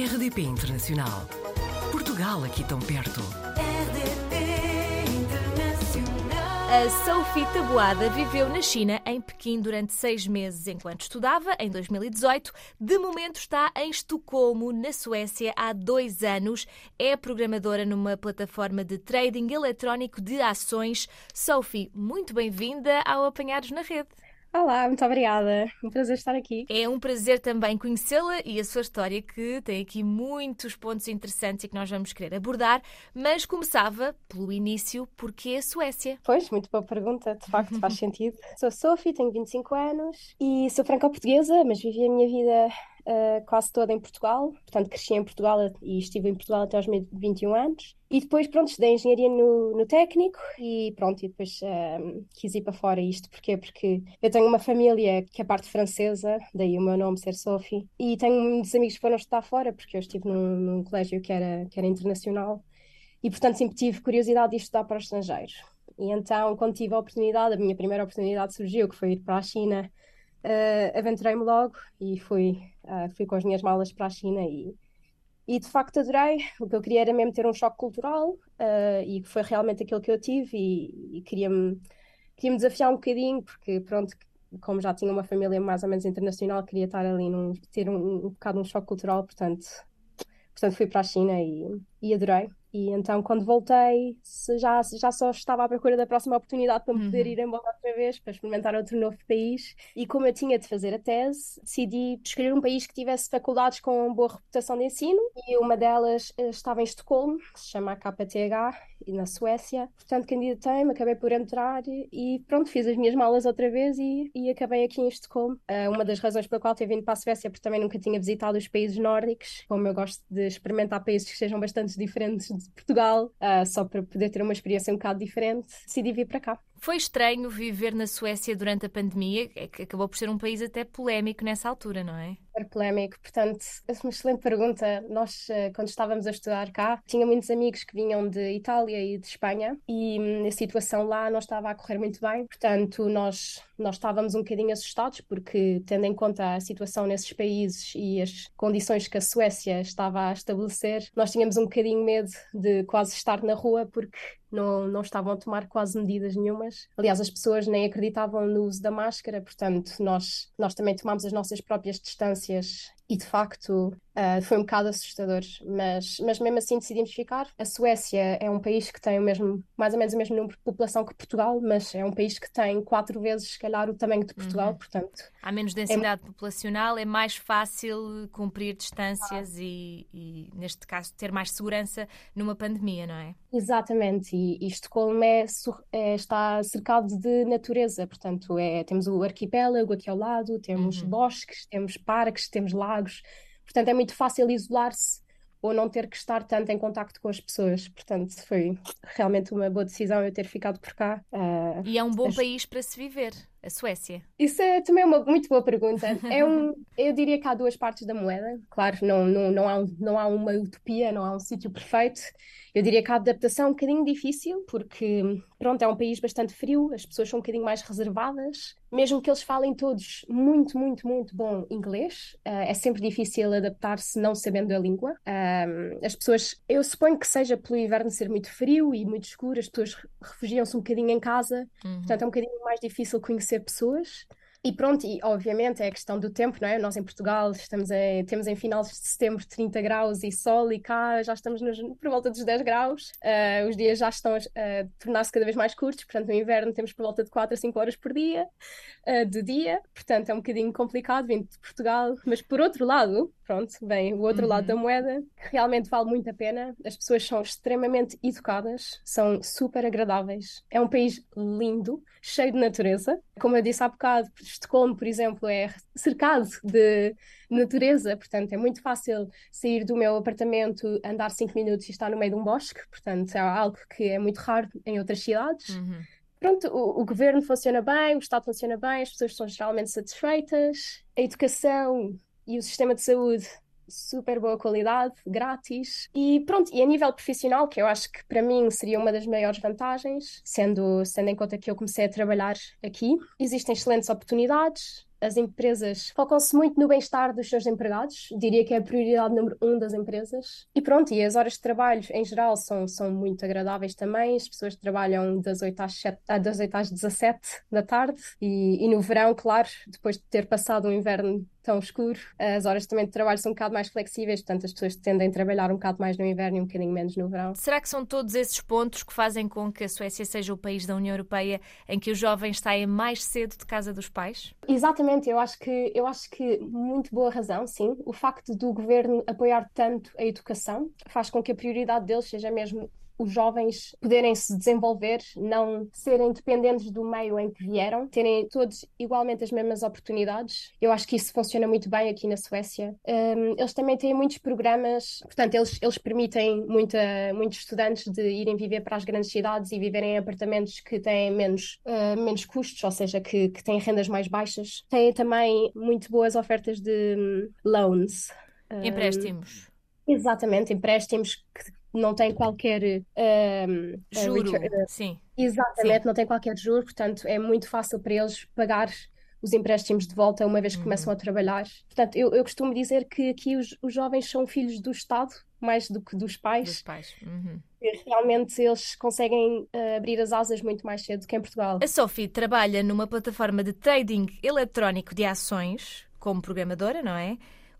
RDP Internacional. Portugal aqui tão perto. RDP Internacional. A Sophie Taboada viveu na China, em Pequim, durante seis meses enquanto estudava, em 2018. De momento está em Estocolmo, na Suécia, há dois anos. É programadora numa plataforma de trading eletrónico de ações. Sophie, muito bem-vinda ao Apanhados na Rede. Olá, muito obrigada. Um prazer estar aqui. É um prazer também conhecê-la e a sua história, que tem aqui muitos pontos interessantes e que nós vamos querer abordar. Mas começava pelo início, porque a Suécia. Pois, muito boa pergunta, de facto faz sentido. Sou Sophie, tenho 25 anos e sou franco-portuguesa, mas vivi a minha vida uh, quase toda em Portugal. Portanto, cresci em Portugal e estive em Portugal até aos meus 21 anos. E depois, pronto, estudei engenharia no, no técnico e pronto, e depois uh, quis ir para fora isto. Porquê? Porque eu tenho uma família que é parte francesa, daí o meu nome ser Sophie, e tenho muitos amigos que foram estudar fora, porque eu estive num, num colégio que era, que era internacional. E, portanto, sempre tive curiosidade de estudar para o estrangeiro. E então, quando tive a oportunidade, a minha primeira oportunidade surgiu, que foi ir para a China, uh, aventurei-me logo e fui, uh, fui com as minhas malas para a China e, e de facto adorei. O que eu queria era mesmo ter um choque cultural uh, e foi realmente aquilo que eu tive e, e queria-me queria desafiar um bocadinho, porque pronto, como já tinha uma família mais ou menos internacional, queria estar ali num, ter um, um bocado um choque cultural, portanto, portanto fui para a China e, e adorei. E então, quando voltei, já, já só estava à procura da próxima oportunidade para me poder Uhum. ir embora outra vez, para experimentar outro novo país. E como eu tinha de fazer a tese, decidi escolher um país que tivesse faculdades com boa reputação de ensino. E uma delas eh, estava em Estocolmo, que se chama KTH, e na Suécia. Portanto, candidatei-me, acabei por entrar e pronto, fiz as minhas malas outra vez e, e acabei aqui em Estocolmo. Eh, uma das razões pela qual ter vindo para a Suécia, porque também nunca tinha visitado os países nórdicos. Como eu gosto de experimentar países que sejam bastante diferentes de Portugal, ah, só para poder ter uma experiência um bocado diferente, decidi vir para cá. Foi estranho viver na Suécia durante a pandemia, é que acabou por ser um país até polémico nessa altura, não é? Super polémico, portanto, é uma excelente pergunta. Nós, eh, quando estávamos a estudar cá, tinha muitos amigos que vinham de Itália e de Espanha e hum, a situação lá não estava a correr muito bem, portanto, nós, nós estávamos um bocadinho assustados porque, tendo em conta a situação nesses países e as condições que a Suécia estava a estabelecer, nós tínhamos um bocadinho medo de quase estar na rua porque não, não estavam a tomar quase medidas nenhumas. Aliás, as pessoas nem acreditavam no uso da máscara, portanto, nós, nós também tomámos as nossas próprias distâncias e, de facto, ah, foi um bocado assustador. Mas, mas mesmo assim decidimos ficar. A Suécia é um país que tem o mesmo, mais ou menos o mesmo número de população que Portugal, mas é um país que tem quatro vezes, se calhar, o tamanho de Portugal, portanto. Há menos densidade populacional, é mais fácil cumprir distâncias e, e, neste caso, ter mais segurança numa pandemia, não é? Exatamente, e, e Estocolmo é, é- está cercado de natureza, portanto, é, temos o arquipélago aqui ao lado, temos Uhum. bosques, temos parques, temos lagos, portanto, é muito fácil isolar-se ou não ter que estar tanto em contacto com as pessoas, portanto, foi realmente uma boa decisão eu ter ficado por cá. Ah, E é um bom As- país para se viver, a Suécia. isso é também uma muito boa pergunta. É um, eu diria que há duas partes da moeda. Claro, não, não, não, há, não há uma utopia, não há um sítio perfeito. Eu diria que a adaptação é um bocadinho difícil, porque, pronto, é um país bastante frio, as pessoas são um bocadinho mais reservadas. Mesmo que eles falem todos muito, muito, muito bom inglês, ah, é sempre difícil adaptar-se não sabendo a língua. Ah, as pessoas, eu suponho que seja pelo inverno ser muito frio e muito escuro, as pessoas refugiam-se um bocadinho em casa. Uhum. Portanto, é um bocadinho mais difícil conhecer pessoas. E pronto, e obviamente é a questão do tempo, não é? Nós em Portugal estamos em, temos em final de setembro 30 graus e sol, e cá já estamos nos- por volta dos 10 graus. Ah, os dias já estão a a tornar-se cada vez mais curtos, portanto, no inverno temos por volta de 4 a 5 horas por dia, ah, de dia, portanto, é um bocadinho complicado vindo de Portugal. Mas por outro lado, pronto, vem o outro lado da moeda, que realmente vale muito a pena. As pessoas são extremamente educadas, são super agradáveis. É um país lindo, cheio de natureza. Como eu disse há bocado, Estocolmo, por exemplo, é cercado de natureza, portanto é muito fácil sair do meu apartamento, andar 5 minutos e estar no meio de um bosque, portanto é algo que é muito raro em outras cidades. Uhum. Pronto, o, o governo funciona bem, o Estado funciona bem, as pessoas são geralmente satisfeitas, a educação e o sistema de saúde super boa qualidade, grátis. E pronto, e a nível profissional, que eu acho que para mim seria uma das maiores vantagens, sendo, sendo em conta que eu comecei a trabalhar aqui, existem excelentes oportunidades. as empresas focam-se muito no bem-estar dos seus empregados, diria que é a prioridade número um das empresas. E pronto, e as horas de trabalho em geral são, são muito agradáveis também, as pessoas trabalham das 8 às, 7, ah, das 8 às 17 da tarde e, e no verão, claro, depois de ter passado um inverno tão escuro. As horas também de trabalho são um bocado mais flexíveis, portanto as pessoas tendem a trabalhar um bocado mais no inverno e um bocadinho menos no verão. Será que são todos esses pontos que fazem com que a Suécia seja o país da União Europeia em que os jovens saem mais cedo de casa dos pais? Exatamente, eu acho que eu acho que muito boa razão, sim. O facto do governo apoiar tanto a educação faz com que a prioridade deles seja mesmo os jovens poderem se desenvolver, não serem dependentes do meio em que vieram, terem todos igualmente as mesmas oportunidades. Eu acho que isso funciona muito bem aqui na Suécia. Um, eles também têm muitos programas, portanto, eles, eles permitem muita, muitos estudantes de irem viver para as grandes cidades e viverem em apartamentos que têm menos, uh, menos custos, ou seja, que, que têm rendas mais baixas. Têm também muito boas ofertas de um, loans. Empréstimos. Exatamente, empréstimos que não têm qualquer um, Juro, return- sim. Exatamente, Sim. não tem qualquer juro, portanto é muito fácil para eles pagar os empréstimos de volta uma vez que começam a trabalhar. Portanto, eu, eu costumo dizer que aqui os, os jovens são filhos do Estado mais do que dos pais. Dos pais. Uhum. Realmente eles conseguem uh, abrir as asas muito mais cedo que em Portugal. A Sophie trabalha numa plataforma de trading eletrónico de ações como programadora, não é?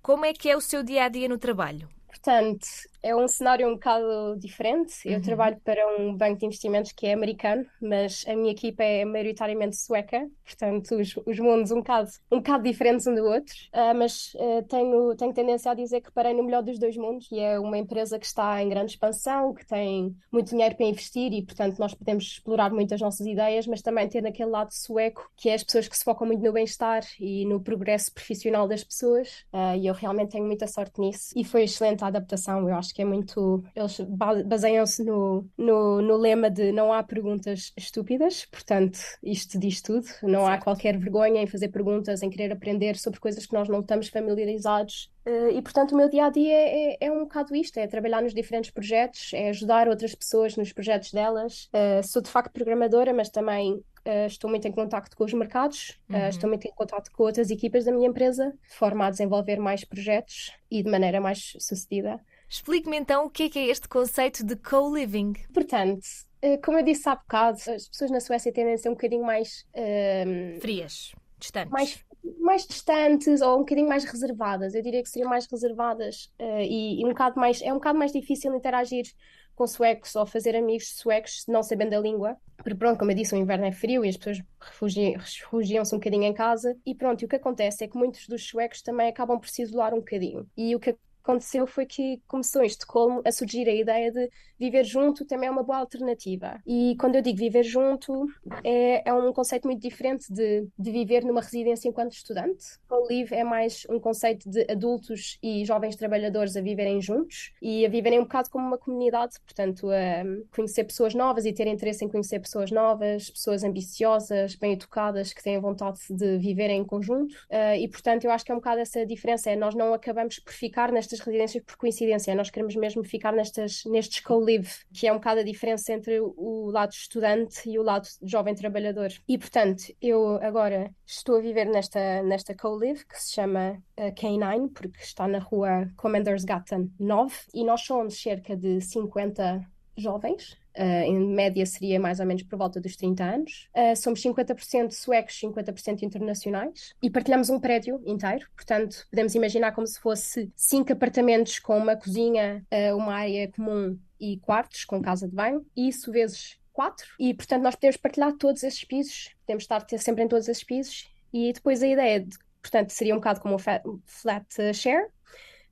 Como é que é o seu dia a dia no trabalho? Portanto, é um cenário um bocado diferente. Eu Uhum. trabalho para um banco de investimentos que é americano, mas a minha equipa é maioritariamente sueca, portanto, os, os mundos um bocado, um bocado diferentes um do outro. Ah, mas ah, tenho, tenho tendência a dizer que parei no melhor dos dois mundos e é uma empresa que está em grande expansão, que tem muito dinheiro para investir e, portanto, nós podemos explorar muito as nossas ideias, mas também ter naquele lado sueco, que é as pessoas que se focam muito no bem-estar e no progresso profissional das pessoas. Ah, e eu realmente tenho muita sorte nisso. E foi excelente a adaptação. Eu acho que é muito. Eles ba- baseiam-se no, no, no lema de não há perguntas estúpidas, portanto, isto diz tudo. Não há qualquer vergonha em fazer perguntas, em querer aprender sobre coisas que nós não estamos familiarizados. Eh, E, portanto, o meu dia a dia é, é um bocado isto: é trabalhar nos diferentes projetos, é ajudar outras pessoas nos projetos delas. Eh, sou de facto programadora, mas também eh, estou muito em contacto com os mercados, Uhum. estou muito em contacto com outras equipas da minha empresa, de forma a desenvolver mais projetos e de maneira mais sucedida. Explique-me então o que é que é este conceito de co-living. Portanto, eh, como eu disse há bocado, as pessoas na Suécia tendem a ser um bocadinho mais, ehm, Frias, distantes. mais, mais distantes ou um bocadinho mais reservadas. Eu diria que seriam mais reservadas eh, e, e um bocado mais, é um bocado mais difícil interagir com suecos ou fazer amigos suecos não sabendo a língua. Porque pronto, como eu disse, o inverno é frio e as pessoas refugi- refugiam-se um bocadinho em casa. E pronto, e o que acontece é que muitos dos suecos também acabam por se isolar um bocadinho. E o que aconteceu foi que começou em Estocolmo a surgir a ideia de viver junto também é uma boa alternativa. E quando eu digo viver junto, é, é um conceito muito diferente de, de viver numa residência enquanto estudante. O Live é mais um conceito de adultos e jovens trabalhadores a viverem juntos e a viverem um bocado como uma comunidade, portanto, a conhecer pessoas novas e ter interesse em conhecer pessoas novas, pessoas ambiciosas, bem educadas, que têm vontade de viver em conjunto. Ah, e, portanto, eu acho que é um bocado essa diferença, é nós não acabamos por ficar nestas residências por coincidência, nós queremos mesmo ficar nestas, nestes co-live, que é um bocado a diferença entre o- lado estudante e o lado jovem trabalhador. E, portanto, eu agora estou a viver nesta, nesta co-live, que se chama ah, K9, porque está na rua Commandersgatan 9, e nós somos cerca de 50 jovens, Uh, em média seria mais ou menos por volta dos 30 anos. Uh, somos 50% suecos, 50% internacionais e partilhamos um prédio inteiro. Portanto, podemos imaginar como se fosse cinco apartamentos com uma cozinha, uh, uma área comum e quartos com casa de banho, isso vezes quatro. E, portanto, nós podemos partilhar todos esses pisos, podemos estar sempre em todos esses pisos. E depois a ideia, de, portanto, seria um bocado como um flat share.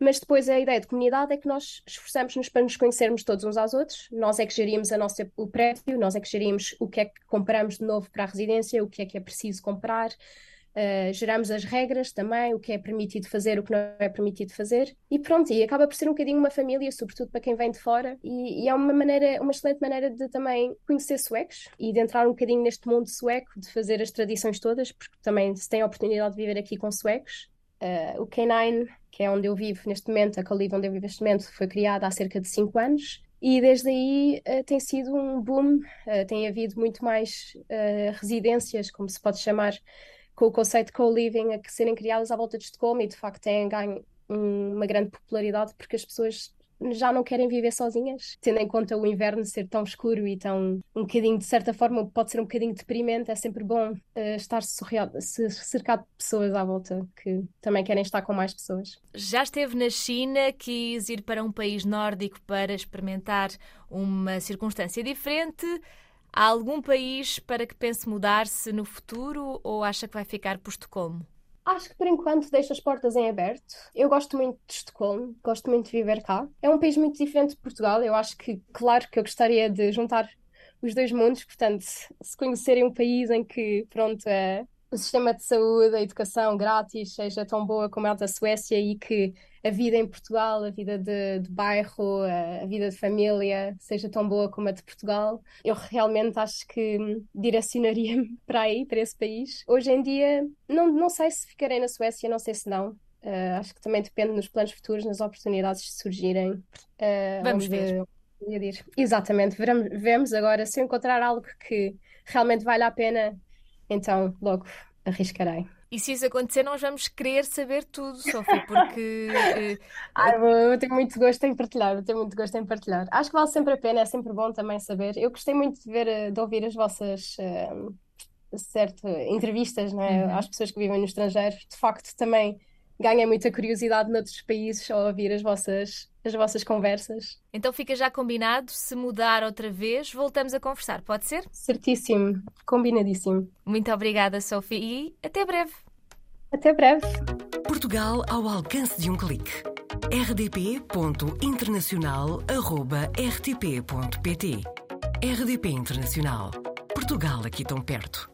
Mas depois a ideia de comunidade é que nós esforçamos-nos para nos conhecermos todos uns aos outros. Nós é que gerimos a nossa, o prédio, nós é que gerimos o que é que compramos de novo para a residência, o que é que é preciso comprar. Uh, geramos as regras também, o que é permitido fazer, o que não é permitido fazer. E pronto, e acaba por ser um bocadinho uma família, sobretudo para quem vem de fora. E, e é uma maneira, uma excelente maneira de também conhecer suecos e de entrar um bocadinho neste mundo sueco, de fazer as tradições todas, porque também se tem a oportunidade de viver aqui com suecos. Uh, o K9, que é onde eu vivo neste momento, a Colive onde eu vivo neste momento, foi criada há cerca de 5 anos. E desde aí uh, tem sido um boom, uh, tem havido muito mais residências, como se pode chamar, com o conceito de co-living a serem criadas à volta de Estocolmo. E de facto têm ganho uma grande popularidade porque as pessoas já não querem viver sozinhas, tendo em conta o inverno ser tão escuro e tão um bocadinho, de certa forma, pode ser um bocadinho deprimente, é sempre bom uh, estar cercado de pessoas à volta que também querem estar com mais pessoas. Já esteve na China, quis ir para um país nórdico para experimentar uma circunstância diferente. Há algum país para que pense mudar-se no futuro ou acha que vai ficar por Estocolmo? Acho que por enquanto deixo as portas em aberto. Eu gosto muito de Estocolmo, gosto muito de viver cá. É um país muito diferente de Portugal. Eu acho que, claro, que eu gostaria de juntar os dois mundos, portanto, se conhecerem um país em que, pronto, é, o sistema de saúde, a educação grátis seja tão boa como é a da Suécia e que a vida em Portugal, a vida de, de bairro, a, a, vida de família seja tão boa como a de Portugal. Eu realmente acho que direcionaria-me para aí, para esse país. Hoje em dia, não, não sei se ficarei na Suécia, não sei se não. Uh, acho que também depende nos planos futuros, nas oportunidades que surgirem. Uh, Vamos ver. Exatamente, veremos, vemos agora se eu encontrar algo que realmente vale a pena, então logo arriscarei. E se isso acontecer, nós vamos querer saber tudo, Sofia, porque. ah, eu tenho muito gosto em partilhar, eu tenho muito gosto em partilhar. Acho que vale sempre a pena, é sempre bom também saber. Eu gostei muito de ver, eh, de ouvir as vossas. Uh, certo, entrevistas é? uhum. às pessoas que vivem no estrangeiro. De facto, também ganhei muita curiosidade noutros países ao ouvir as vossas, as vossas conversas. Então fica já combinado, se mudar outra vez, voltamos a conversar, pode ser? Certíssimo, combinadíssimo. Muito obrigada, Sofia, e até breve. Até breve. Portugal ao alcance de um clique. rdp.internacional.rtp.pt RDP Internacional. Portugal aqui tão perto.